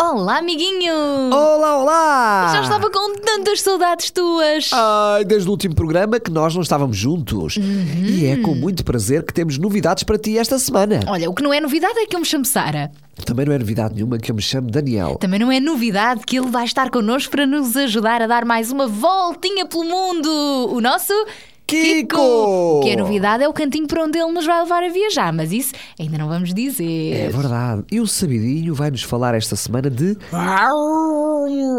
Olá, amiguinho! Olá, olá! Já estava com tantas saudades tuas. Ai, desde o último programa que nós não estávamos juntos. E é com muito prazer que temos novidades para ti esta semana. Olha, o que não é novidade é que eu me chamo Sara. Também não é novidade nenhuma que eu me chame Daniel. Também não é novidade que ele vai estar connosco para nos ajudar a dar mais uma voltinha pelo mundo. O nosso Kiko! Que é novidade é o cantinho para onde ele nos vai levar a viajar, mas isso ainda não vamos É dizer. verdade. E o Sabidinho vai nos falar esta semana de.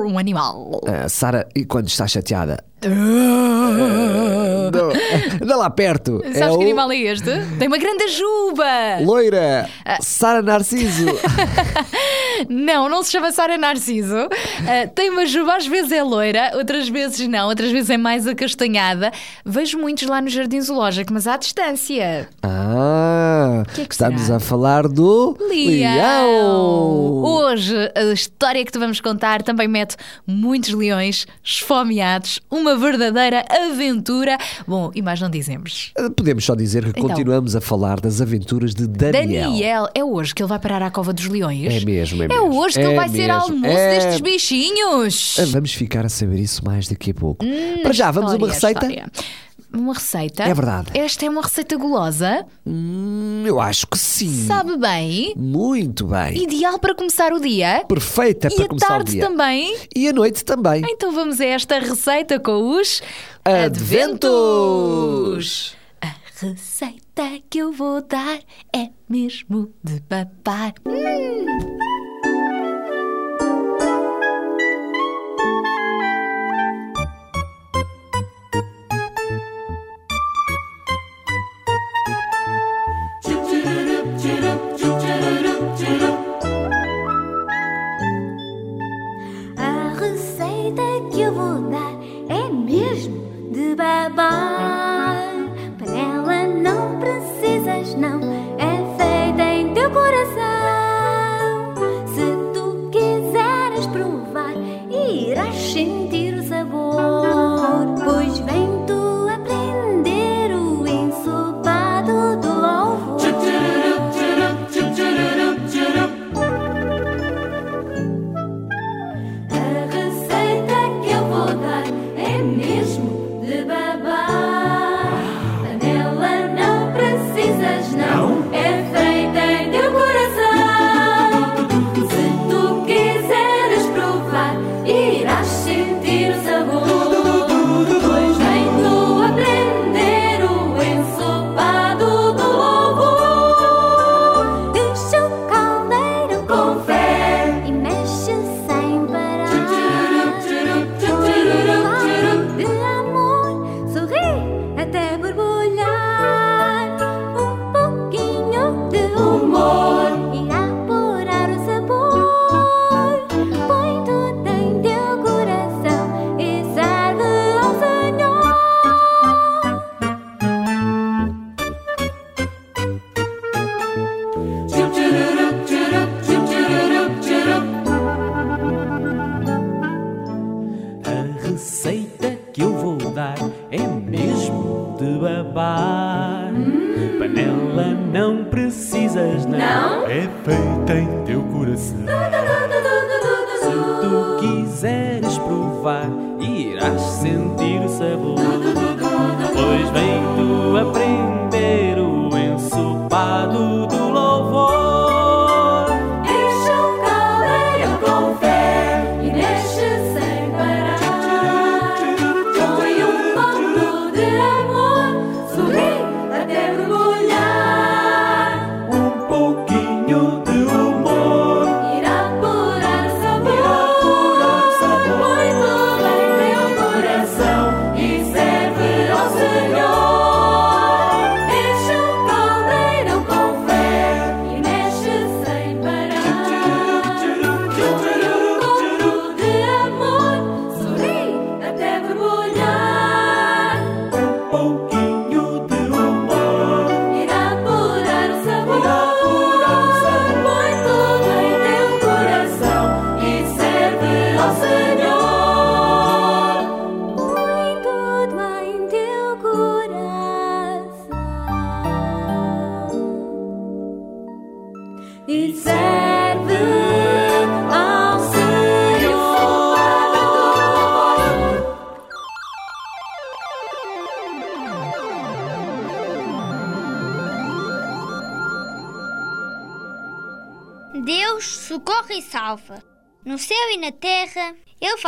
Um animal. Ah, Sara, e quando está chateada? Anda lá perto. Sabes é que o animal é este? Tem uma grande juba! Loira! Sara Narciso! Não, não se chama Sara Narciso. Ah, tem uma juba, às vezes é loira, outras vezes não, outras vezes é mais acastanhada. Vejo muitos lá no Jardim Zoológico, mas à distância. Ah! Que é que estamos será? a falar do. Leão! Hoje, a história que te vamos contar também mete muitos leões esfomeados, uma verdadeira aventura. Bom, e mais não dizemos. Ah, Podemos só dizer que Então. continuamos a falar das aventuras de Daniel. Daniel, é hoje que ele vai parar à cova dos leões? É mesmo, é É mesmo. hoje que ele É vai ser mesmo. almoço É. destes bichinhos. Ah, Vamos ficar a saber isso mais daqui a pouco. Hum, Para já, vamos a uma receita? história. Uma receita? É verdade. Esta é uma receita gulosa, Hum, eu acho que sim. sabe bem, Muito bem. ideal para começar o dia. Perfeita E para a começar o tarde dia. também. E a noite também. Então vamos a esta receita com os Adventos! A receita que eu vou dar é mesmo de papar. A babar. Panela não precisas, não,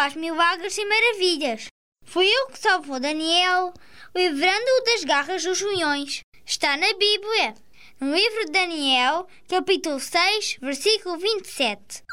faz milagres e maravilhas. Foi Ele que salvou Daniel, livrando-o das garras dos leões. Está na Bíblia, no livro de Daniel, capítulo 6, versículo 27.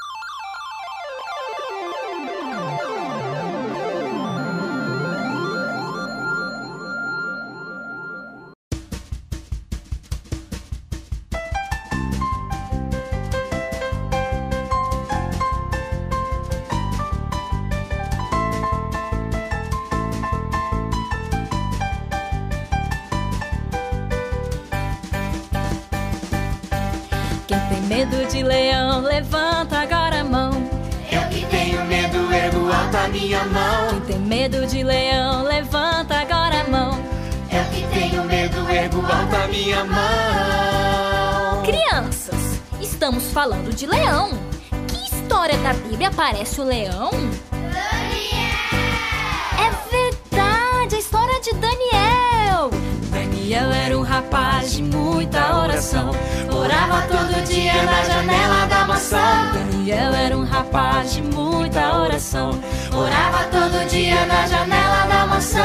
Medo de leão, levanta agora a mão. Eu que tenho medo, ergo alto a minha mão. Crianças, estamos falando de leão. Que história da Bíblia aparece o leão? É verdade, a história de Daniel. Daniel era um rapaz de muita oração. Orava todo dia na janela da mansão. Daniel era um rapaz de muita oração. Orava todo dia na janela da mansão.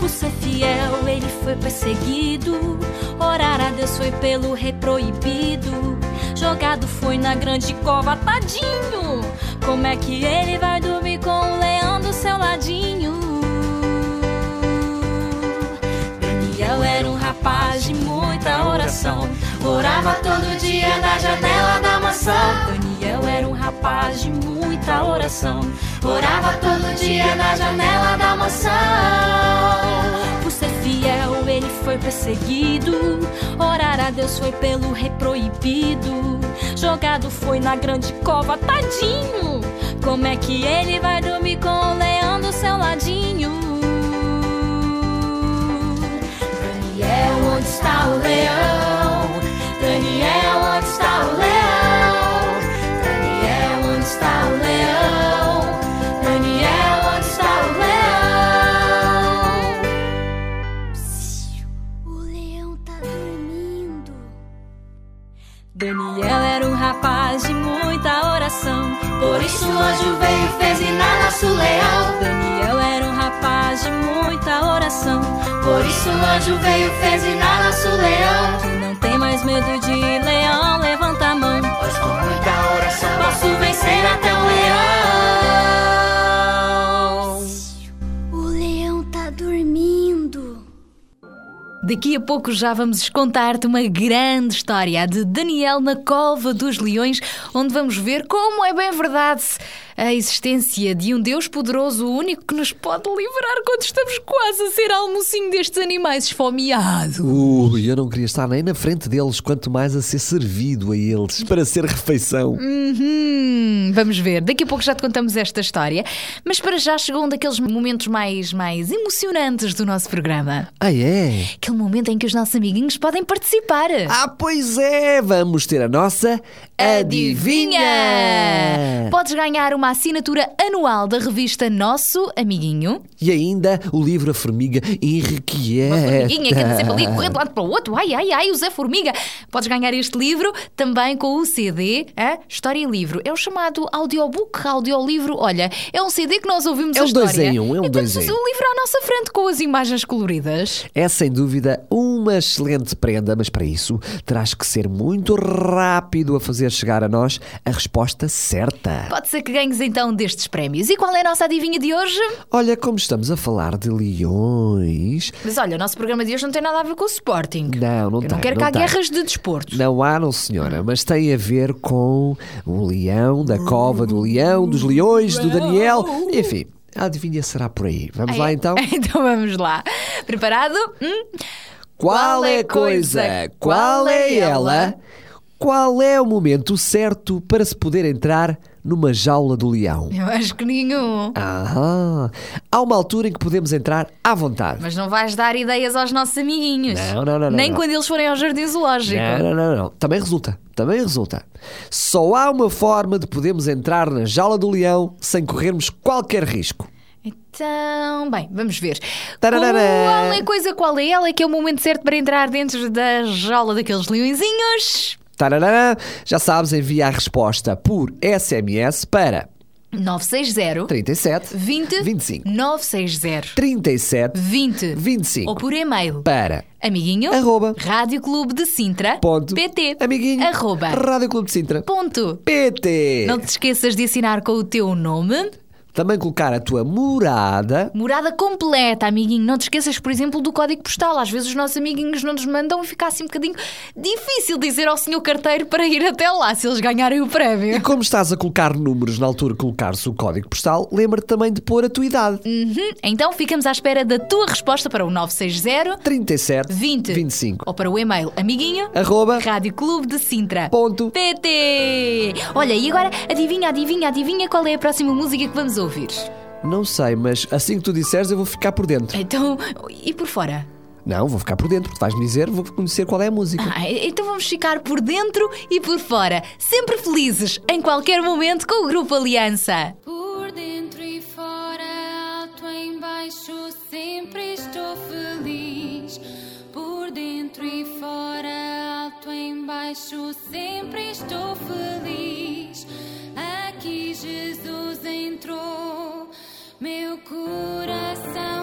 Por ser fiel, ele foi perseguido. Orar a Deus foi pelo rei proibido. Jogado foi na grande cova, tadinho. Como é que ele vai dormir com o leão do seu ladinho? Daniel era um rapaz de muita oração. Orava todo dia na janela da mansão. Daniel era um rapaz de muita oração. Orava todo dia na janela da mansão. Por ser fiel, ele foi perseguido. Orar a Deus foi pelo rei proibido. Jogado foi na grande cova, tadinho. Como é que ele vai dormir com o leão do seu ladinho? Daniel, onde está o leão? Por isso o anjo veio e fez rinar nosso leão. Daniel era um rapaz de muita oração. Por isso o anjo veio e fez rinar nosso leão. Quem não tem mais medo de leão, levanta a mão. Pois com muita oração Posso vencer até o leão. Daqui a pouco já vamos contar-te uma grande história de Daniel na Cova dos Leões, onde vamos ver como é bem verdade a existência de um Deus poderoso, único que nos pode livrar quando estamos quase a ser almocinho destes animais esfomeados. Ui, eu não queria estar nem na frente deles, quanto mais a ser servido a eles para ser refeição. Uhum, vamos ver, daqui a pouco já te contamos esta história, mas para já chegou um daqueles momentos mais, mais emocionantes do nosso programa. Ah, é? Aquele momento em que os nossos amiguinhos podem participar. Ah, pois é! Vamos ter a nossa Adivinha! Podes ganhar uma assinatura anual da revista Nosso Amiguinho. E ainda o livro A Formiga Inquieta. Uma formiguinha que anda sempre ali correndo de lado para o outro. Ai, ai, ai, o Zé Formiga. Podes ganhar este livro também com o CD a História e Livro. É o chamado audiobook, audiolivro. Olha, é um CD que nós ouvimos É a um dois história. em um, é um e dois em um. o livro à nossa frente com as imagens coloridas. É sem dúvida uma excelente prenda, mas para isso terás que ser muito rápido a fazer chegar a nós a resposta certa. Pode ser que então destes prémios. E qual é a nossa adivinha de hoje? Olha, como estamos a falar de leões. Mas olha, o nosso programa de hoje não tem nada a ver com o Sporting. Não, não Eu tem. não quero não que há tem. guerras de desporto. Não há, não senhora, mas tem a ver com o leão, da cova do leão, dos leões, do Daniel. Enfim, a adivinha será por aí. Vamos lá então? Então vamos lá. Preparado? Hum? Qual é a coisa? Qual é ela? Qual é o momento certo para se poder entrar numa jaula do leão? Eu acho que nenhum. Ah, há uma altura em que podemos entrar à vontade. Mas não vais dar ideias aos nossos amiguinhos. Não, não, não, Nem não. quando eles forem ao jardim zoológico. Não, não, não, não. Também resulta. Também resulta. Só há uma forma de podermos entrar na jaula do leão sem corrermos qualquer risco. Então, bem, vamos ver. Tararara. Qual é a coisa, qual é ela que é o momento certo para entrar dentro da jaula daqueles leõezinhos? Tarará, já sabes, envia a resposta por SMS para 960 37 20 25 960 37 20 25 ou por e-mail. Para amiguinho Arroba. Rádio Clube de Sintra ponto pt amiguinho arroba Rádio Clube de Sintra ponto PT não te esqueças de assinar com o teu nome também colocar a tua morada Morada completa, amiguinho. Não te esqueças, por exemplo, do código postal. Às vezes os nossos amiguinhos não nos mandam e fica assim um bocadinho difícil dizer ao senhor carteiro para ir até lá se eles ganharem o e prémio. como estás a colocar números na altura de colocar-se o código postal lembra-te também de pôr a tua idade Uhum. Então ficamos à espera da tua resposta para o 960 37 20 25 ou para o e-mail amiguinho arroba Rádio Clube de Sintra. ponto PT! Olha, e agora adivinha, adivinha, adivinha qual é a próxima música que vamos ouvir? não sei mas assim que tu disseres eu vou ficar por dentro Então, e por fora? não vou ficar por dentro porque vais-me dizer vou conhecer qual é a música Ah, então vamos ficar por dentro e por fora, sempre felizes, em qualquer momento com o Grupo Aliança. Por dentro e fora, alto em baixo, sempre estou feliz. Por dentro e fora, alto em baixo, sempre estou feliz. Coração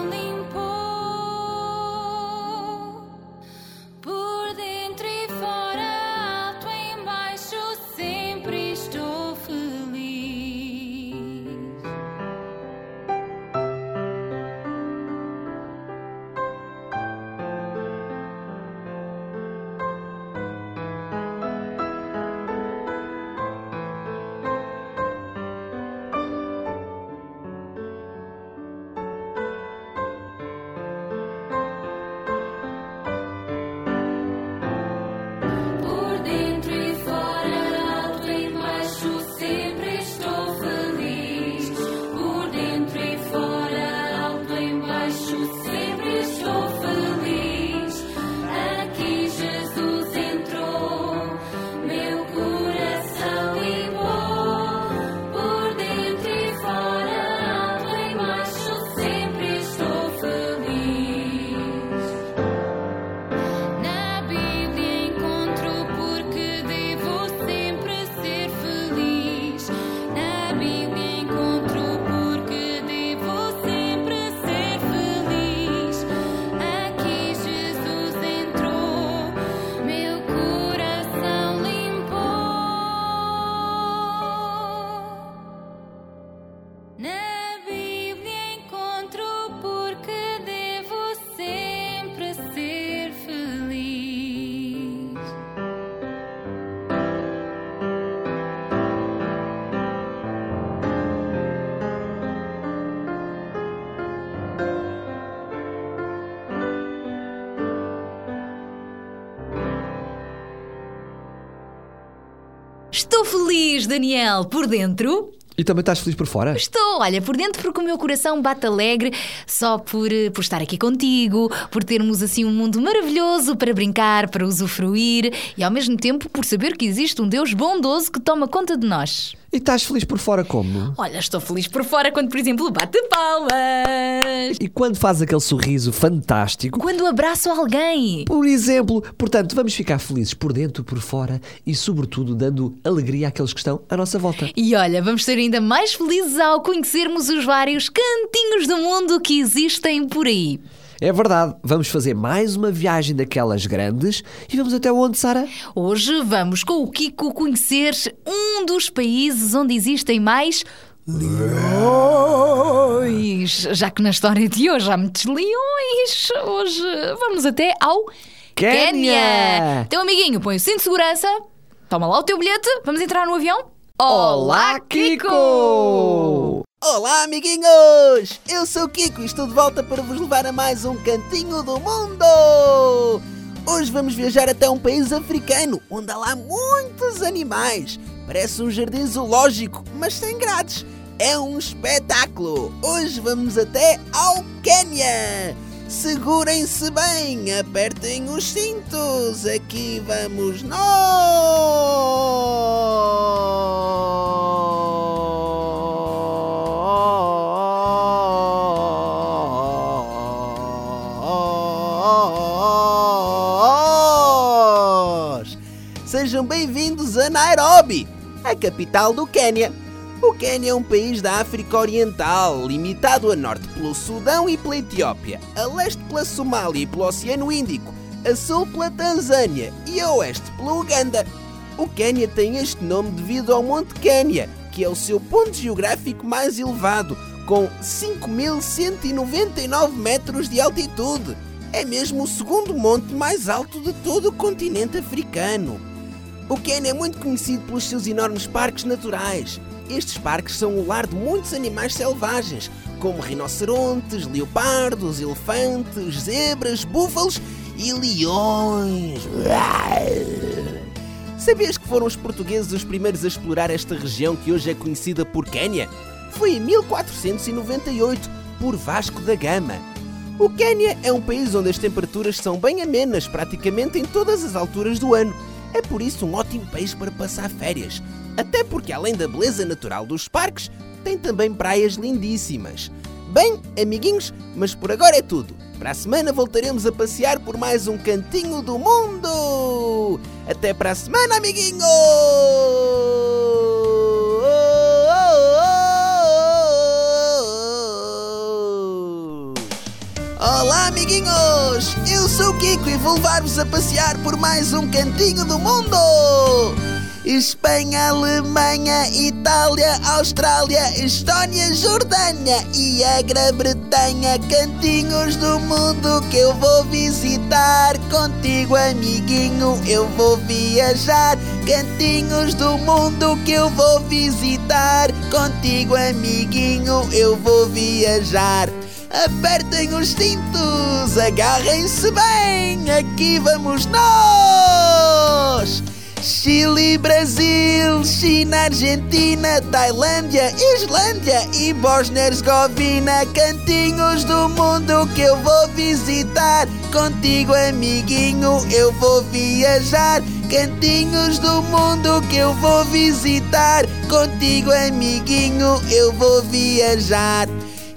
Daniel, por dentro. e também estás feliz por fora Estou, olha, por dentro porque o meu coração bate alegre só por, eh, por estar aqui contigo, por termos assim um mundo maravilhoso para brincar, para usufruir e ao mesmo tempo por saber que existe um Deus bondoso que toma conta de nós. E estás feliz por fora como Olha, estou feliz por fora quando, por exemplo, bate palmas, e quando faz aquele sorriso fantástico quando abraço alguém. Por exemplo, portanto, vamos ficar felizes por dentro, por fora e, sobretudo, dando alegria àqueles que estão à nossa volta. E olha, vamos ser ainda mais felizes ao conhecermos os vários cantinhos do mundo que existem por aí. É verdade, vamos fazer mais uma viagem daquelas grandes e vamos até onde, Sara? Hoje vamos com o Kiko conhecer um dos países onde existem mais leões. Já que na história de hoje há muitos leões, hoje vamos até ao. Quénia. Teu amiguinho, põe o cinto de segurança, toma lá o teu bilhete, vamos entrar no avião? Olá, Kiko! Olá, amiguinhos! Eu sou o Kiko e estou de volta para vos levar a mais um cantinho do mundo! Hoje vamos viajar até um país africano, onde há lá muitos animais. Parece um jardim zoológico, mas sem grades. É um espetáculo! Hoje vamos até ao Quênia! Segurem-se bem, apertem os cintos, aqui vamos nós! Nairobi, a capital do Quênia. O Quênia é um país da África Oriental, limitado a norte pelo Sudão e pela Etiópia, a leste pela Somália e pelo Oceano Índico, a sul pela Tanzânia e a oeste pela Uganda. O Quênia tem este nome devido ao Monte Quênia, que é o seu ponto geográfico mais elevado, com 5.199 metros de altitude. É mesmo o segundo monte mais alto de todo o continente africano. O Quênia é muito conhecido pelos seus enormes parques naturais. Estes parques são o lar de muitos animais selvagens, como rinocerontes, leopardos, elefantes, zebras, búfalos e leões. Sabias que foram os portugueses os primeiros a explorar esta região que hoje é conhecida por Quênia? Foi em 1498, por Vasco da Gama. O Quênia é um país onde as temperaturas são bem amenas praticamente em todas as alturas do ano. É por isso um ótimo país para passar férias. Até porque, além da beleza natural dos parques, tem também praias lindíssimas. Bem, amiguinhos, mas por agora é tudo. Para a semana voltaremos a passear por mais um cantinho do mundo. Até para a semana, amiguinhos! Olá, amiguinhos! Eu sou o Kiko e vou levar-vos a passear por mais um cantinho do mundo! Espanha, Alemanha, Itália, Austrália, Estónia, Jordânia e a Grã-Bretanha, cantinhos do mundo que eu vou visitar. Contigo, amiguinho, eu vou viajar. Cantinhos do mundo que eu vou visitar. Contigo, amiguinho, eu vou viajar. Apertem os cintos, agarrem-se bem, aqui vamos nós! Chile, Brasil, China, Argentina, Tailândia, Islândia e Bósnia-Herzegovina, cantinhos do mundo que eu vou visitar. Contigo, amiguinho, eu vou viajar. Cantinhos do mundo que eu vou visitar. Contigo, amiguinho, eu vou viajar.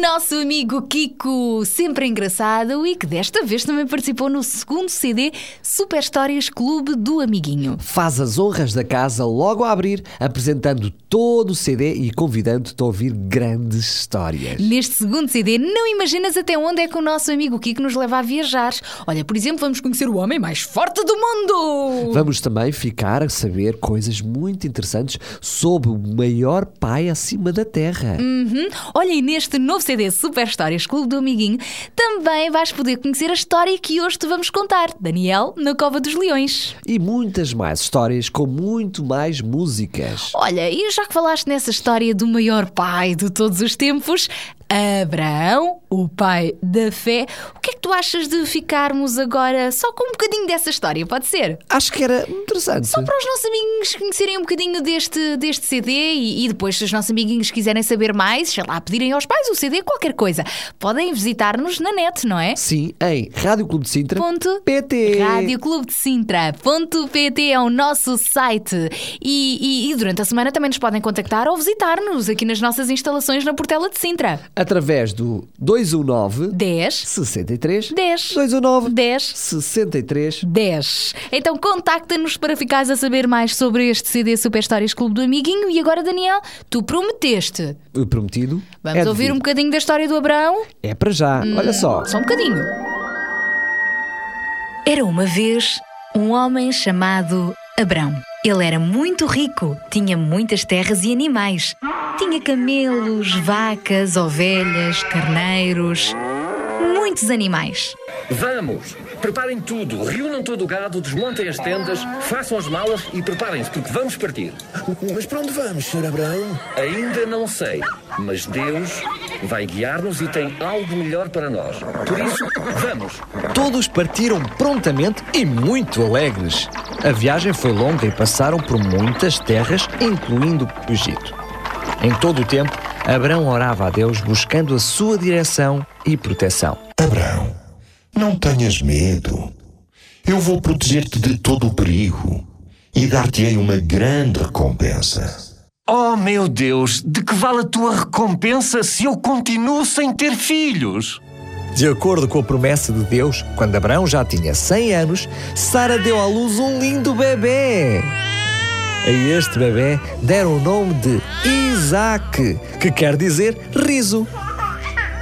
Nosso amigo Kiko, sempre engraçado e que desta vez também participou no segundo CD Super Histórias Clube do Amiguinho. Faz as honras da casa logo a abrir, apresentando todo o CD e convidando-te a ouvir grandes histórias. Neste segundo CD, não imaginas até onde é que o nosso amigo Kiko nos leva a viajar. Olha, por exemplo, vamos conhecer o homem mais forte do mundo! Vamos também ficar a saber coisas muito interessantes sobre o maior pai acima da Terra. Uhum. Olha, e neste novo CD Super Histórias Clube do Amiguinho, também vais poder conhecer a história que hoje te vamos contar. Daniel, na Cova dos Leões. E muitas mais histórias com muito mais músicas. Olha, e já que falaste nessa história do maior pai de todos os tempos, Abraão, o pai da fé, o que é que tu achas de ficarmos agora só com um bocadinho dessa história? Pode ser? Acho que era interessante. Só para os nossos amiguinhos conhecerem um bocadinho deste, deste CD e, e depois, se os nossos amiguinhos quiserem saber mais, sei lá, pedirem aos pais o CD, qualquer coisa, podem visitar-nos na net, não é? Sim, em Rádio Clube de Sintra. Ponto PT. Rádio Clube de Sintra. Ponto PT é o nosso site. E, e, e durante a semana também nos podem contactar ou visitar-nos aqui nas nossas instalações na Portela de Sintra. Através do 219 10 63 10 219 10 63 10. Então contacta-nos para ficares a saber mais sobre este CD Super Histórias Clube do Amiguinho. E agora, Daniel, tu prometeste. O prometido. Vamos é ouvir devido. um bocadinho da história do Abraão? É para já. Olha só. Só um bocadinho. Era uma vez um homem chamado Abrão. Ele era muito rico, tinha muitas terras e animais. Tinha camelos, vacas, ovelhas, carneiros, muitos animais. Vamos! Preparem tudo, reúnam todo o gado, desmontem as tendas, façam as malas e preparem-se, porque vamos partir. Mas para onde vamos, Sr. Abraão? Ainda não sei, mas Deus vai guiar-nos e tem algo melhor para nós. Por isso, vamos! Todos partiram prontamente e muito alegres. A viagem foi longa e passaram por muitas terras, incluindo o Egito. Em todo o tempo, Abraão orava a Deus buscando a sua direção e proteção. Abraão, não tenhas medo. Eu vou proteger-te de todo o perigo e dar-te-ei uma grande recompensa. Oh meu Deus, de que vale a tua recompensa se eu continuo sem ter filhos? De acordo com a promessa de Deus, quando Abraão já tinha 100 anos, Sara deu à luz um lindo bebê. A este bebê deram o nome de Isaac, que quer dizer riso.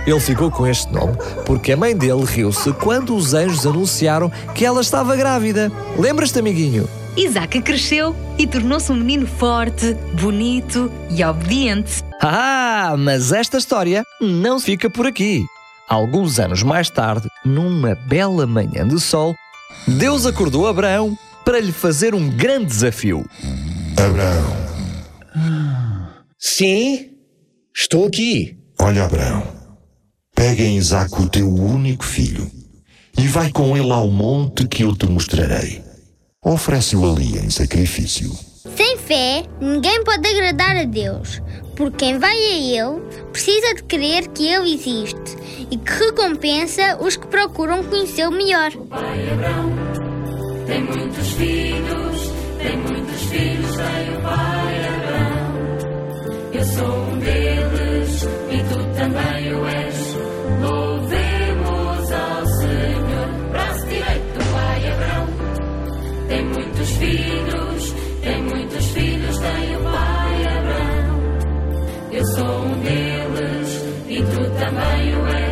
Ele ficou com este nome porque a mãe dele riu-se quando os anjos anunciaram que ela estava grávida. Lembras-te, amiguinho? Isaac cresceu e tornou-se um menino forte, bonito e obediente. Ah, mas esta história não fica por aqui. Alguns anos mais tarde, numa bela manhã de sol, Deus acordou Abraão para lhe fazer um grande desafio. Abraão. Sim, estou aqui. Olha, Abraão. Pega em Isaac o teu único filho e vai com ele ao monte que eu te mostrarei. Oferece-o ali em sacrifício. Sem fé, ninguém pode agradar a Deus, porque quem vai a Ele precisa de crer que Ele existe e que recompensa os que procuram conhecê-lo melhor. O pai Abraão tem muitos filhos, tem muitos filhos, tem o pai Abraão. Eu sou um deles e tu também o és. Filhos, tem muitos filhos, tem o pai Abraão. Eu sou um deles e tu também o és.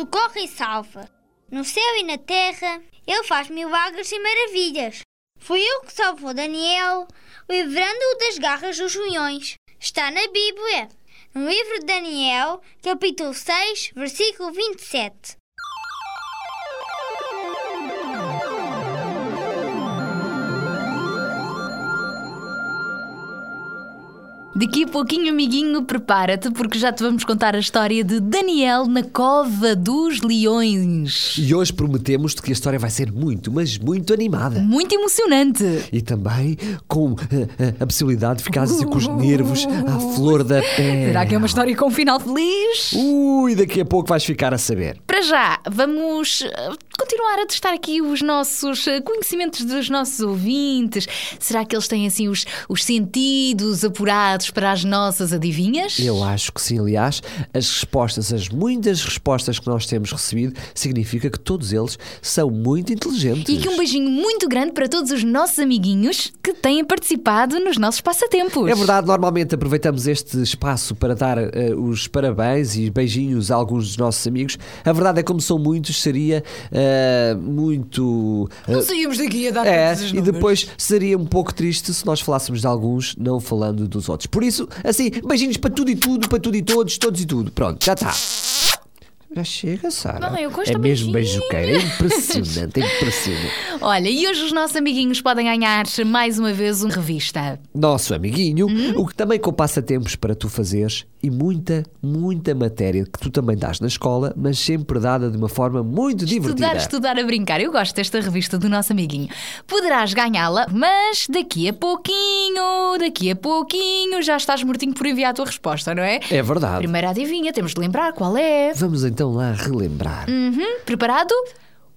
Socorre e salva. No céu e na terra, Ele faz milagres e maravilhas. Foi Ele que salvou Daniel, livrando-o das garras dos leões. Está na Bíblia, no livro de Daniel, capítulo 6, versículo 27. Daqui a pouquinho, amiguinho, prepara-te, porque já te vamos contar a história de Daniel na Cova dos Leões. E hoje prometemos-te que a história vai ser muito, mas muito animada. Muito emocionante. E também com uh, uh, a possibilidade de ficar assim com os nervos à flor da pele. Será que é uma história com um final feliz? Ui, daqui a pouco vais ficar a saber. Para já, vamos uh, continuar a testar aqui os nossos uh, conhecimentos dos nossos ouvintes. Será que eles têm assim os, os sentidos apurados para as nossas adivinhas? Eu acho que sim, aliás, as respostas, as muitas respostas que nós temos recebido, significa que todos eles são muito inteligentes. E que um beijinho muito grande para todos os nossos amiguinhos que têm participado nos nossos passatempos. É verdade, normalmente aproveitamos este espaço para dar uh, os parabéns e beijinhos a alguns dos nossos amigos. A verdade é como são muitos, seria uh, muito. Uh, não saímos daqui a dar é, E depois seria um pouco triste se nós falássemos de alguns, não falando dos outros. Por isso, assim, beijinhos para tudo e tudo, para tudo e todos, todos e tudo. Pronto, já está. Já chega, Sara. Não, eu gosto é mesmo beijoqueira. É impressionante, é impressionante. Olha, e hoje os nossos amiguinhos podem ganhar mais uma vez uma revista. Nosso amiguinho, Hum? o que também com passatempos para tu fazeres e muita, muita matéria que tu também dás na escola, mas sempre dada de uma forma muito divertida. Estudar, estudar a brincar. Eu gosto desta revista do nosso amiguinho. Poderás ganhá-la, mas daqui a pouquinho, daqui a pouquinho, já estás mortinho por enviar a tua resposta, não é? É verdade. Primeira adivinha, temos de lembrar qual é. Vamos então lá relembrar. Uhum. Preparado?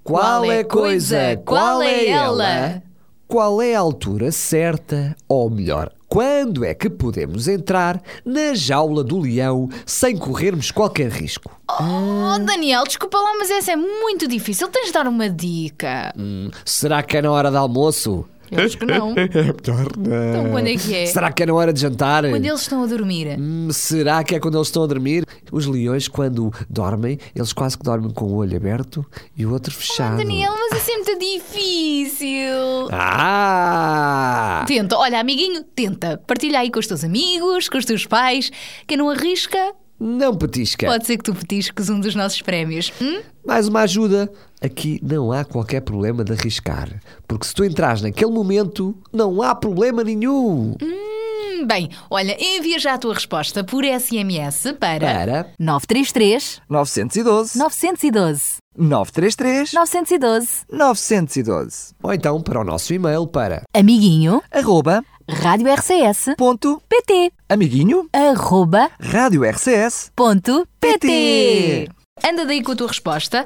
Qual é a coisa? Qual é ela? Qual é a altura certa? Ou melhor, quando é que podemos entrar na jaula do leão sem corrermos qualquer risco? Oh, Daniel, desculpa lá, mas essa é muito difícil. Tens de dar uma dica. Hum, será que é na hora de almoço? Eu acho que não. É melhor não. Então quando é que é? Será que é na hora de jantar? Quando eles estão a dormir. Hum, será que é quando eles estão a dormir? Os leões, quando dormem, eles quase que dormem com o olho aberto e o outro fechado. Oh, Daniel, mas isso é muito difícil. Ah! Tenta, olha, amiguinho, tenta. Partilha aí com os teus amigos, com os teus pais. Quem não arrisca, Não petisca. pode ser que tu petisques um dos nossos prémios. Hum? Mais uma ajuda. Aqui não há qualquer problema de arriscar. Porque se tu entras naquele momento, não há problema nenhum. Hum, bem, olha, envia já a tua resposta por SMS para, Para 933 912 912 933 912 912 Ou então para o nosso e-mail para amiguinho arroba rádio RCS ponto PT amiguinho arroba rádio RCS ponto PT. PT. Anda daí com a tua resposta,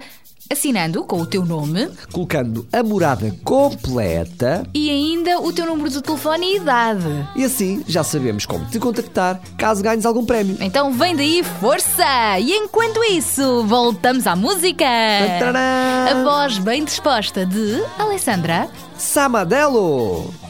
assinando com o teu nome colocando a morada completa e ainda o teu número de telefone e idade. e assim já sabemos como te contactar caso ganhes algum prémio. Então vem daí força! E enquanto isso, voltamos à música! A voz bem disposta de Alessandra. Samadelo!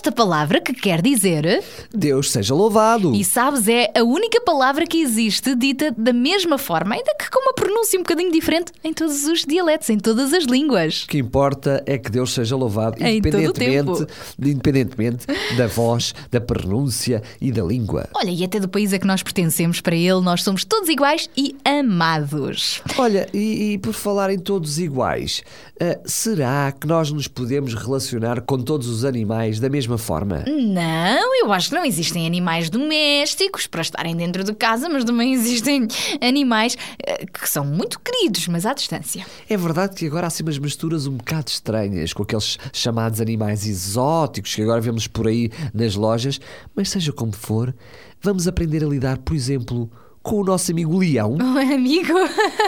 Esta palavra que quer dizer? Deus seja louvado. E sabes, é a única palavra que existe dita da mesma forma, ainda que com uma pronúncia um bocadinho diferente em todos os dialetos, em todas as línguas. O que importa é que Deus seja louvado, independentemente, independentemente da voz, da pronúncia e da língua. Olha, e até do país a que nós pertencemos, para ele, nós somos todos iguais e amados. Olha, e, e por falar em todos iguais, ah, será que nós nos podemos relacionar com todos os animais da mesma forma? Não, eu acho que não existem animais domésticos para estarem dentro de casa, mas também existem animais eh, que são muito queridos, mas à distância. É verdade que agora há assim umas misturas um bocado estranhas com aqueles chamados animais exóticos que agora vemos por aí nas lojas, mas seja como for, vamos aprender a lidar, por exemplo, com o nosso amigo leão. Oh, amigo?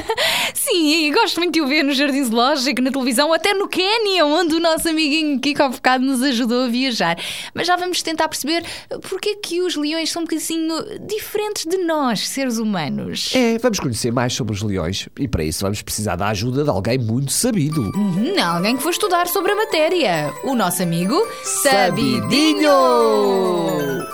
Sim, gosto muito de o ver no Jardim Zoológico, na televisão, até no Quênia, onde o nosso amiguinho Kiko bocado nos ajudou a viajar. Mas já vamos tentar perceber porque é que os leões são um bocadinho diferentes de nós, seres humanos. É, vamos conhecer mais sobre os leões e para isso vamos precisar da ajuda de alguém muito sabido. Uhum, alguém que for estudar sobre a matéria. O nosso amigo Sabidinho! Olá,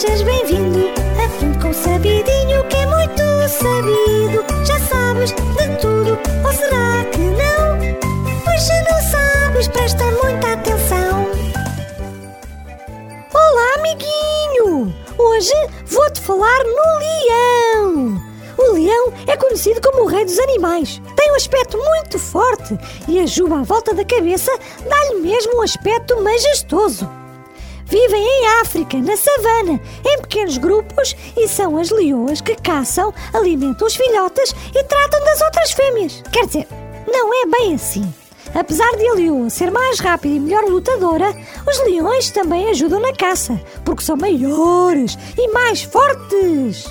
sejas bem-vindo! Aprende com Sabidinho que é muito sabido. Já sabes de tudo, ou será que não? Pois se não sabes, presta muita atenção. Olá, amiguinho! Hoje vou-te falar no leão. O leão é conhecido como o rei dos animais. Tem um aspecto muito forte e a juba à volta da cabeça dá-lhe mesmo um aspecto majestoso. Vivem em África, na savana, em pequenos grupos e são as leoas que caçam, alimentam os filhotes e tratam das outras fêmeas. Quer dizer, não é bem assim. Apesar de a leoa ser mais rápida e melhor lutadora, os leões também ajudam na caça, porque são maiores e mais fortes.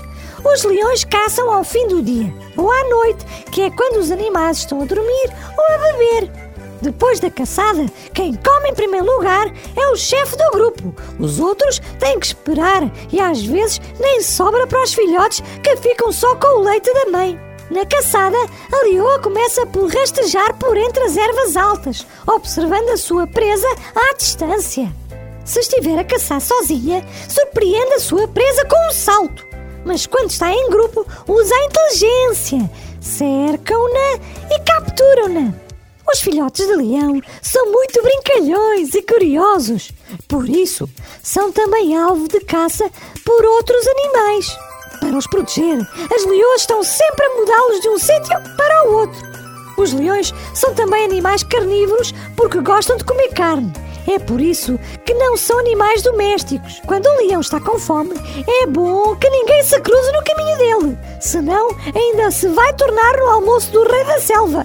Os leões caçam ao fim do dia ou à noite, que é quando os animais estão a dormir ou a beber. Depois da caçada, quem come em primeiro lugar é o chefe do grupo. Os outros têm que esperar e às vezes nem sobra para os filhotes que ficam só com o leite da mãe. Na caçada, a leoa começa por rastejar por entre as ervas altas, observando a sua presa à distância. Se estiver a caçar sozinha, surpreende a sua presa com um salto. Mas quando está em grupo, usa a inteligência, cercam-na e capturam-na. Os filhotes de leão são muito brincalhões e curiosos. Por isso, são também alvo de caça por outros animais. Para os proteger, as leoas estão sempre a mudá-los de um sítio para o outro. Os leões são também animais carnívoros porque gostam de comer carne. É por isso que não são animais domésticos. Quando um leão está com fome, é bom que ninguém se cruze no caminho dele. Senão, ainda se vai tornar no almoço do rei da selva.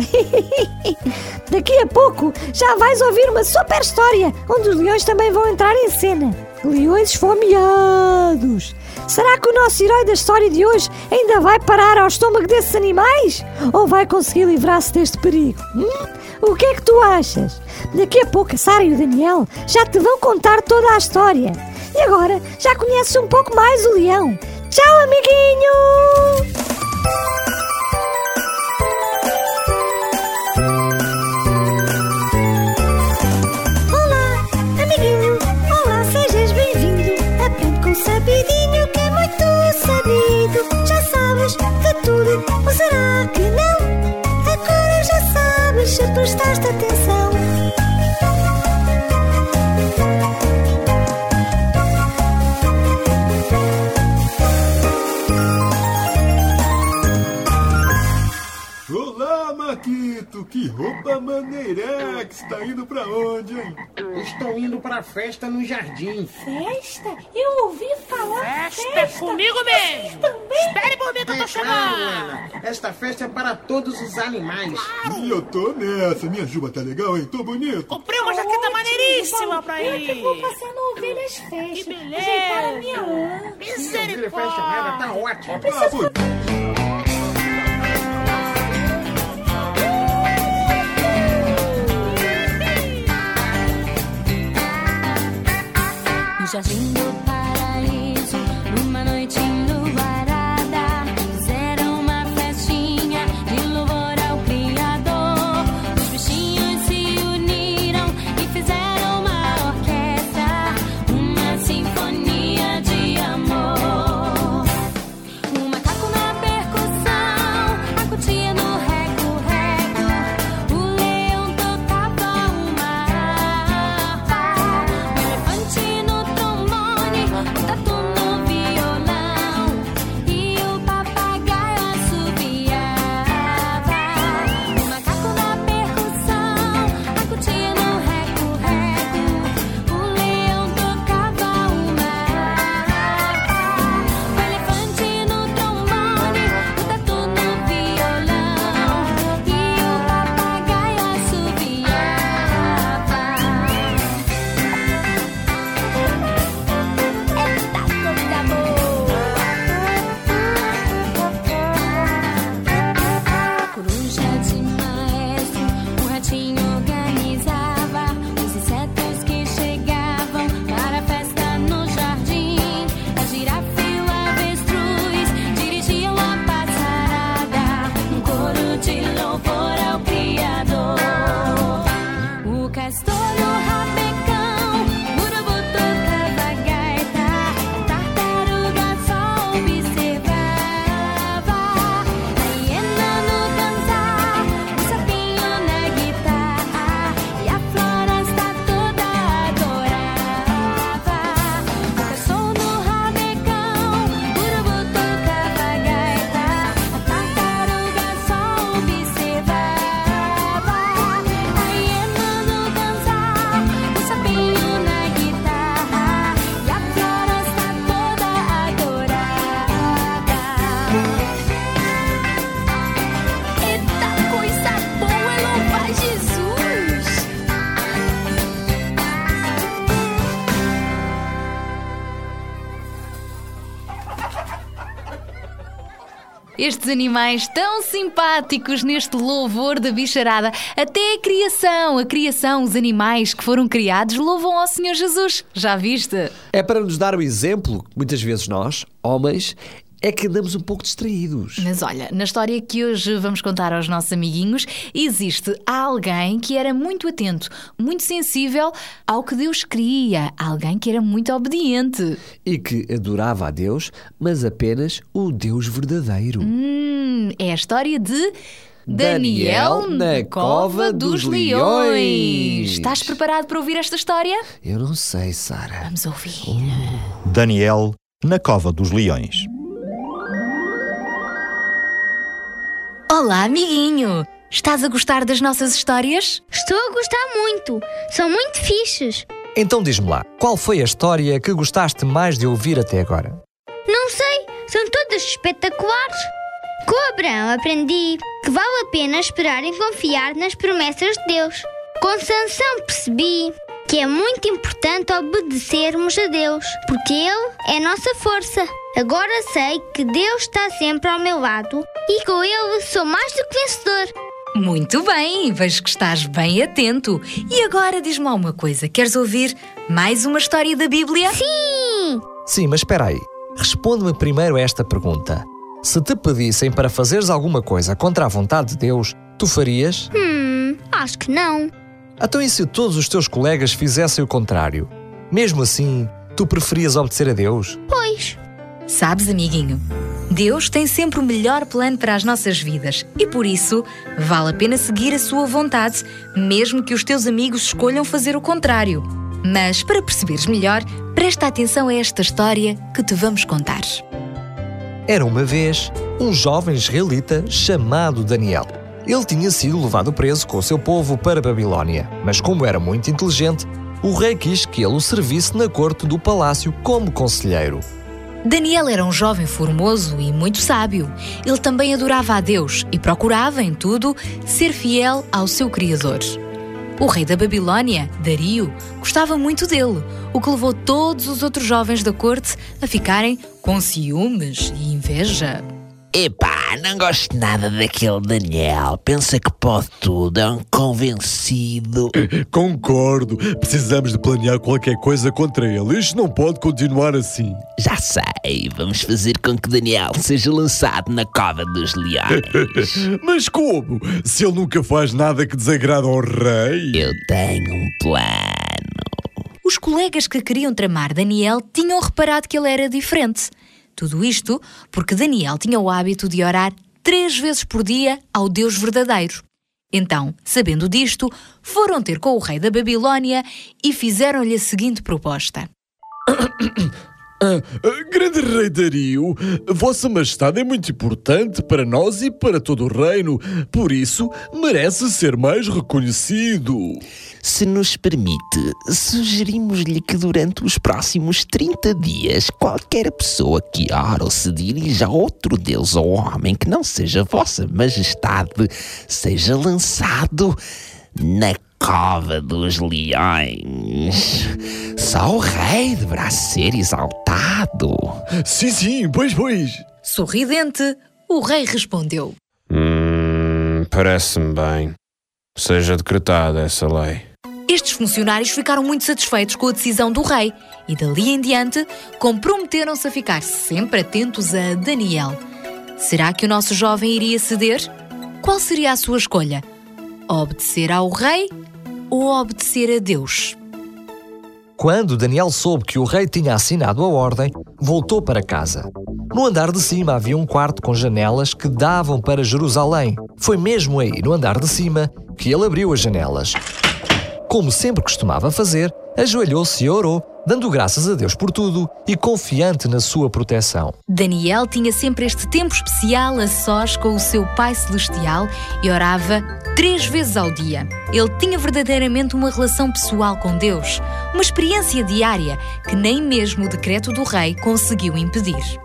Daqui a pouco já vais ouvir uma super história onde os leões também vão entrar em cena. Leões esfomeados. Será que o nosso herói da história de hoje ainda vai parar ao estômago desses animais? Ou vai conseguir livrar-se deste perigo? Hum? O que é que tu achas? Daqui a pouco a Sara e o Daniel já te vão contar toda a história. E agora já conheces um pouco mais o leão. Tchau, amiguinho! Olá, amiguinho! Olá, sejas bem-vindo! Aprende com Sabidinho que é muito sabido. Já sabes de tudo, se prestaste atenção. Marquito! Que roupa maneirex! Tá indo pra onde, hein? Estou indo pra festa no jardim. Festa? Eu ouvi falar Festa é comigo mesmo! Espere por mim que eu tô chegando! Luana. Esta festa é para todos os animais. E eu tô nessa. Minha juba tá legal, hein? Tô bonito. Comprei uma jaqueta maneiríssima pra Eu que vou passar no Ovelhas Fest. Que beleza. Ajeitar a minha lã. Ovelha Festa tá ótimo. Ah, bonito. Estes animais tão simpáticos neste louvor da bicharada. Até a criação, a criação, os animais que foram criados louvam ao Senhor Jesus. Já viste? É para nos dar o exemplo que muitas vezes nós, homens, é que andamos um pouco distraídos. Mas olha, na história que hoje vamos contar aos nossos amiguinhos, existe alguém que era muito atento, muito sensível ao que Deus queria, alguém que era muito obediente. E que adorava a Deus, mas apenas o Deus verdadeiro. Hum, é a história de. Daniel, na cova dos leões. Estás preparado para ouvir esta história? Eu não sei, Sara. Vamos ouvir. Daniel na cova dos leões. Olá, amiguinho! Estás a gostar das nossas histórias? Estou a gostar muito. São muito fixes. Então diz-me lá, qual foi a história que gostaste mais de ouvir até agora? Não sei, são todas espetaculares. Com Abraão aprendi que vale a pena esperar e confiar nas promessas de Deus. Com Sansão percebi que é muito importante obedecermos a Deus, porque Ele é nossa força. Agora sei que Deus está sempre ao meu lado e com Ele sou mais do que vencedor. Muito bem, vejo que estás bem atento. E agora diz-me uma coisa: queres ouvir mais uma história da Bíblia? Sim! Sim, mas espera aí. Responde-me primeiro a esta pergunta. Se te pedissem para fazeres alguma coisa contra a vontade de Deus, tu farias? Hum, acho que não. Então, e se todos os teus colegas fizessem o contrário? Mesmo assim, tu preferias obedecer a Deus? Pois. Sabes, amiguinho, Deus tem sempre o melhor plano para as nossas vidas e por isso vale a pena seguir a sua vontade, mesmo que os teus amigos escolham fazer o contrário. Mas para perceberes melhor, presta atenção a esta história que te vamos contar. Era uma vez um jovem israelita chamado Daniel. Ele tinha sido levado preso com o seu povo para Babilónia, mas como era muito inteligente, o rei quis que ele o servisse na corte do palácio como conselheiro. Daniel era um jovem formoso e muito sábio. Ele também adorava a Deus e procurava, em tudo, ser fiel ao seu Criador. O rei da Babilónia, Dario, gostava muito dele, o que levou todos os outros jovens da corte a ficarem com ciúmes e inveja. Epá, não gosto nada daquele Daniel. Pensa que pode tudo, é um convencido. Concordo. Precisamos de planear qualquer coisa contra ele. Isto não pode continuar assim. Já sei, vamos fazer com que Daniel seja lançado na cova dos leões. Mas como? Se ele nunca faz nada que desagrada ao rei. Eu tenho um plano. Os colegas que queriam tramar Daniel tinham reparado que ele era diferente. Tudo isto porque Daniel tinha o hábito de orar três vezes por dia ao Deus verdadeiro. Então, sabendo disto, foram ter com o rei da Babilónia e fizeram-lhe a seguinte proposta. Ah, grande Rei Dario, Vossa Majestade é muito importante para nós e para todo o reino, por isso merece ser mais reconhecido. Se nos permite, sugerimos-lhe que durante os próximos 30 dias, qualquer pessoa que ora ou se dirija a outro Deus ou homem que não seja Vossa Majestade seja lançado na cova dos leões. Só o rei deverá ser exaltado. Sim, sim, pois, pois. Sorridente, o rei respondeu: Hum, parece-me bem. Seja decretada essa lei. Estes funcionários ficaram muito satisfeitos com a decisão do rei e, dali em diante, comprometeram-se a ficar sempre atentos a Daniel. Será que o nosso jovem iria ceder? Qual seria a sua escolha? Obedecer ao rei ou obedecer a Deus? Quando Daniel soube que o rei tinha assinado a ordem, voltou para casa. No andar de cima havia um quarto com janelas que davam para Jerusalém. Foi mesmo aí, no andar de cima, que ele abriu as janelas. Como sempre costumava fazer, ajoelhou-se e orou, dando graças a Deus por tudo e confiante na sua proteção. Daniel tinha sempre este tempo especial a sós com o seu Pai Celestial e orava três vezes ao dia. Ele tinha verdadeiramente uma relação pessoal com Deus, uma experiência diária que nem mesmo o decreto do rei conseguiu impedir.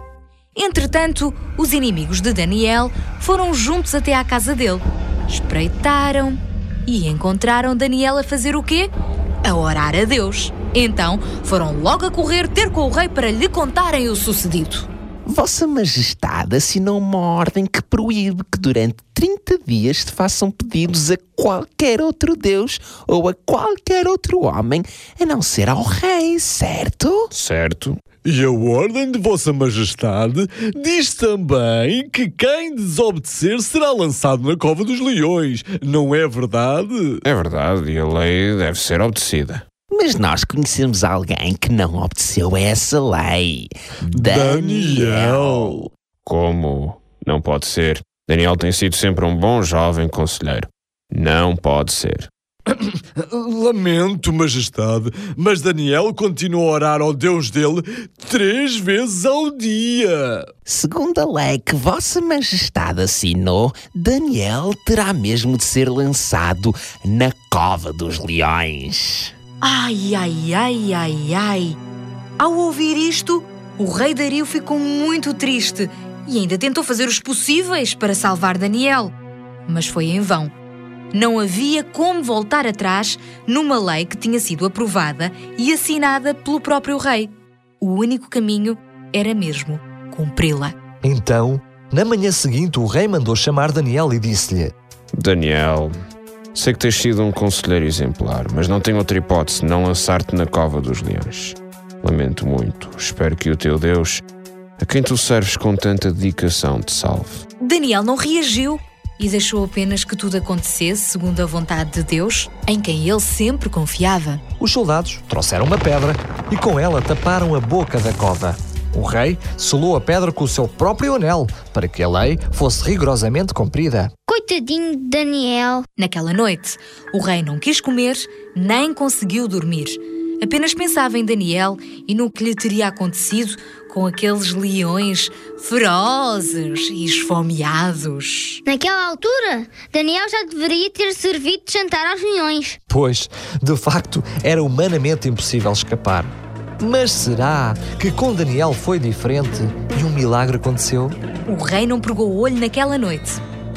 Entretanto, os inimigos de Daniel foram juntos até à casa dele. Espreitaram e encontraram Daniel a fazer o quê? A orar a Deus. Então foram logo a correr ter com o rei para lhe contarem o sucedido. Vossa Majestade assinou uma ordem que proíbe que durante 30 dias se façam pedidos a qualquer outro Deus ou a qualquer outro homem, a não ser ao rei, certo? Certo. E a ordem de Vossa Majestade diz também que quem desobedecer será lançado na cova dos leões. Não é verdade? É verdade, e a lei deve ser obedecida. Mas nós conhecemos alguém que não obedeceu a essa lei. Daniel. Como? Não pode ser. Daniel tem sido sempre um bom jovem conselheiro. Não pode ser. Lamento, Majestade, mas Daniel continua a orar ao Deus dele três vezes ao dia. Segundo a lei que Vossa Majestade assinou, Daniel terá mesmo de ser lançado na cova dos leões. Ai, ai, ai, ai, ai. Ao ouvir isto, o rei Dario ficou muito triste e ainda tentou fazer os possíveis para salvar Daniel. Mas foi em vão. Não havia como voltar atrás numa lei que tinha sido aprovada e assinada pelo próprio rei. O único caminho era mesmo cumpri-la. Então, na manhã seguinte, o rei mandou chamar Daniel e disse-lhe: Daniel, sei que tens sido um conselheiro exemplar, mas não tenho outra hipótese não lançar-te na cova dos leões. Lamento muito. Espero que o teu Deus, a quem tu serves com tanta dedicação, te salve. Daniel não reagiu e deixou apenas que tudo acontecesse segundo a vontade de Deus, em quem ele sempre confiava. Os soldados trouxeram uma pedra e com ela taparam a boca da cova. O rei selou a pedra com o seu próprio anel para que a lei fosse rigorosamente cumprida. Coitadinho de Daniel. Naquela noite, o rei não quis comer nem conseguiu dormir. Apenas pensava em Daniel e no que lhe teria acontecido com aqueles leões ferozes e esfomeados. Naquela altura, Daniel já deveria ter servido de jantar aos leões. Pois, de facto, era humanamente impossível escapar. Mas será que com Daniel foi diferente e um milagre aconteceu? O rei não pregou o olho naquela noite.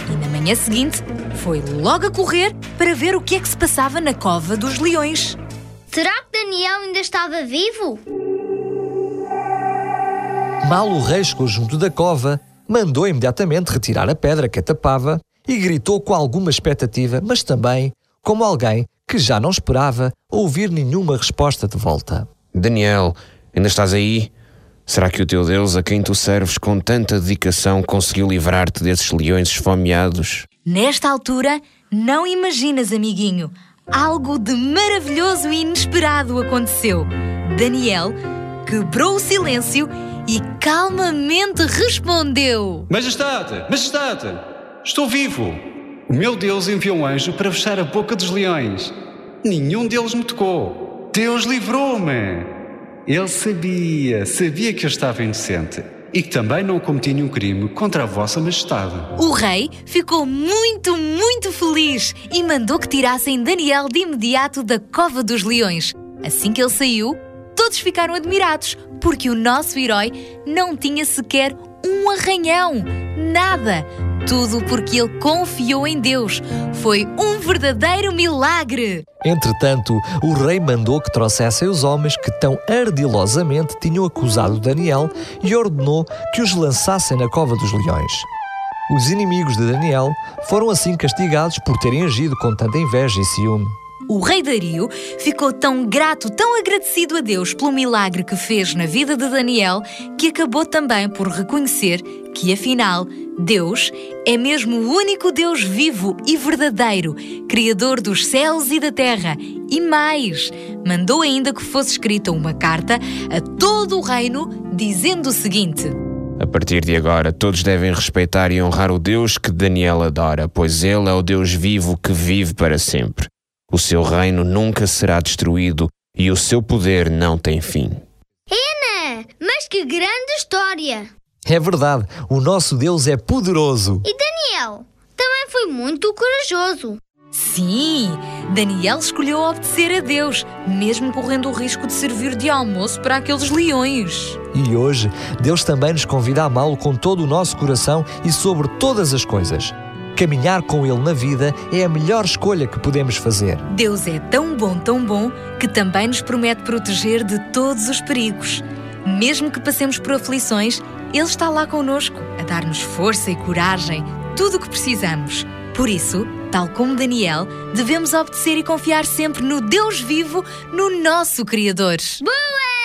E na manhã seguinte, foi logo a correr para ver o que é que se passava na cova dos leões. Será que Daniel ainda estava vivo? Mal o rei chegou junto da cova, mandou imediatamente retirar a pedra que a tapava e gritou com alguma expectativa, mas também como alguém que já não esperava ouvir nenhuma resposta de volta. Daniel, ainda estás aí? Será que o teu Deus, a quem tu serves com tanta dedicação, conseguiu livrar-te desses leões esfomeados? Nesta altura, não imaginas, amiguinho, algo de maravilhoso e inesperado aconteceu. Daniel quebrou o silêncio e calmamente respondeu: Majestade, Majestade, estou vivo. O meu Deus enviou um anjo para fechar a boca dos leões. Nenhum deles me tocou. Deus livrou-me. Ele sabia, sabia que eu estava inocente e que também não cometi nenhum crime contra a Vossa Majestade. O rei ficou muito, muito feliz e mandou que tirassem Daniel de imediato da cova dos leões. Assim que ele saiu, todos ficaram admirados, porque o nosso herói não tinha sequer um arranhão. Nada. Tudo porque ele confiou em Deus. Foi um verdadeiro milagre. Entretanto, o rei mandou que trouxessem os homens que tão ardilosamente tinham acusado Daniel e ordenou que os lançassem na cova dos leões. Os inimigos de Daniel foram assim castigados por terem agido com tanta inveja e ciúme. O rei Dario ficou tão grato, tão agradecido a Deus pelo milagre que fez na vida de Daniel, que acabou também por reconhecer que, afinal, Deus é mesmo o único Deus vivo e verdadeiro, Criador dos céus e da terra. E mais, mandou ainda que fosse escrita uma carta a todo o reino dizendo o seguinte: A partir de agora, todos devem respeitar e honrar o Deus que Daniel adora, pois ele é o Deus vivo que vive para sempre. O seu reino nunca será destruído e o seu poder não tem fim. Ana, mas que grande história! É verdade, o nosso Deus é poderoso. E Daniel também foi muito corajoso. Sim, Daniel escolheu obedecer a Deus, mesmo correndo o risco de servir de almoço para aqueles leões. E hoje, Deus também nos convida a amá-lo com todo o nosso coração e sobre todas as coisas. Caminhar com Ele na vida é a melhor escolha que podemos fazer. Deus é tão bom, tão bom, que também nos promete proteger de todos os perigos. Mesmo que passemos por aflições, Ele está lá conosco, a dar-nos força e coragem, tudo o que precisamos. Por isso, tal como Daniel, devemos obedecer e confiar sempre no Deus vivo, no nosso Criador. Boa!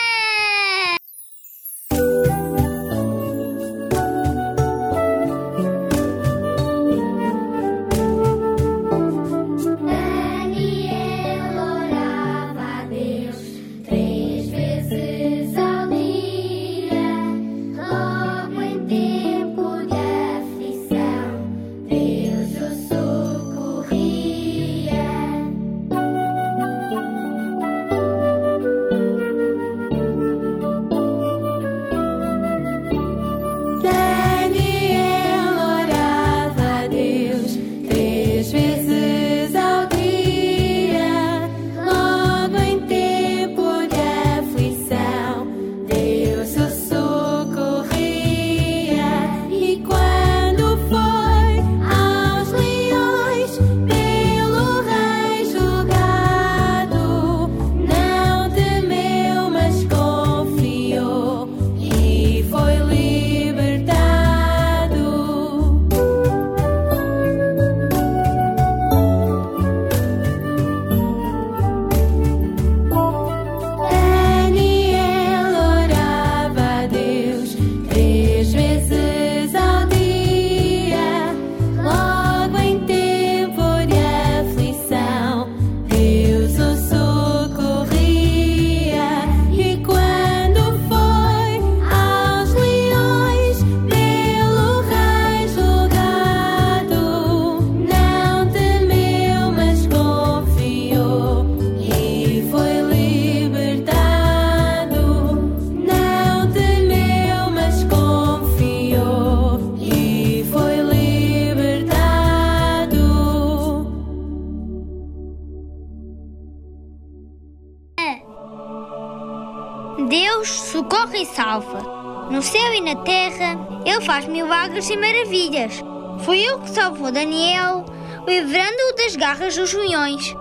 E maravilhas. Foi Ele que salvou Daniel, livrando-o das garras dos leões.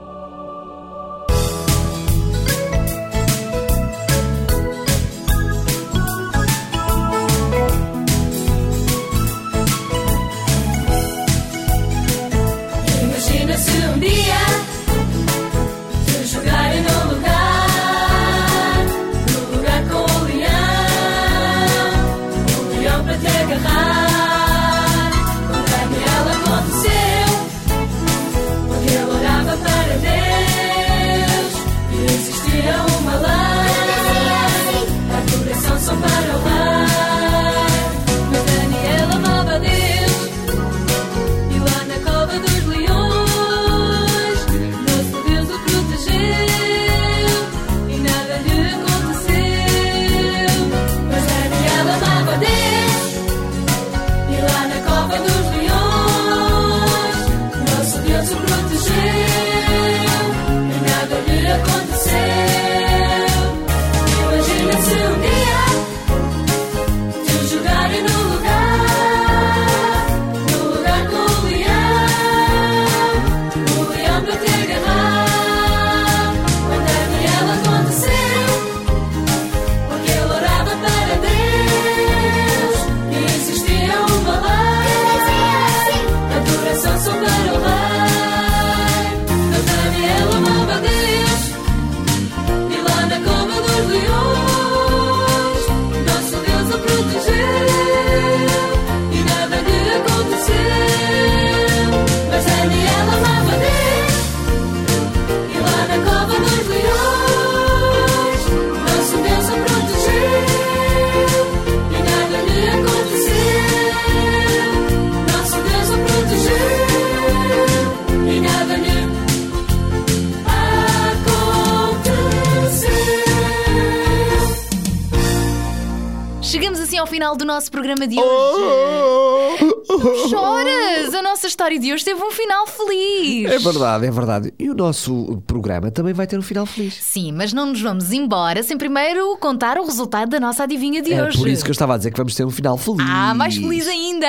Nosso programa de hoje. Não choras! A nossa história de hoje teve um final feliz. É verdade, é verdade. E o nosso programa também vai ter um final feliz. Sim, mas não nos vamos embora sem primeiro contar o resultado da nossa adivinha de É hoje. por isso que eu estava a dizer que vamos ter um final feliz. Ah, mais feliz ainda!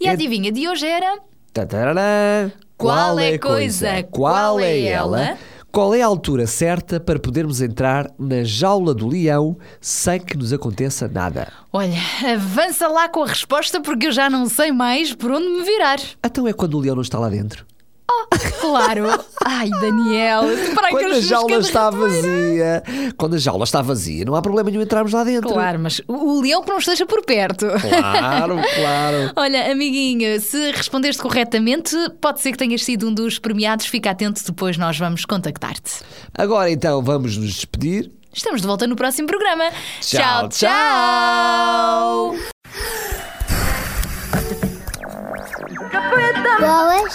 E a adivinha de hoje era. Qual é a coisa? Qual é ela? Qual é a altura certa para podermos entrar na jaula do leão sem que nos aconteça nada? Olha, avança lá com a resposta porque eu já não sei mais por onde me virar. Então é quando o leão não está lá dentro. Claro! Ai, Daniel, para Quando a jaula está vazia. Quando a jaula está vazia, não há problema nenhum entrarmos lá dentro. Claro, mas o leão que não esteja por perto. Claro, claro. Olha, amiguinho, se respondeste corretamente, pode ser que tenhas sido um dos premiados. Fica atento, depois nós vamos contactar-te. Agora então vamos nos despedir. Estamos de volta no próximo programa. Tchau, tchau! Boas.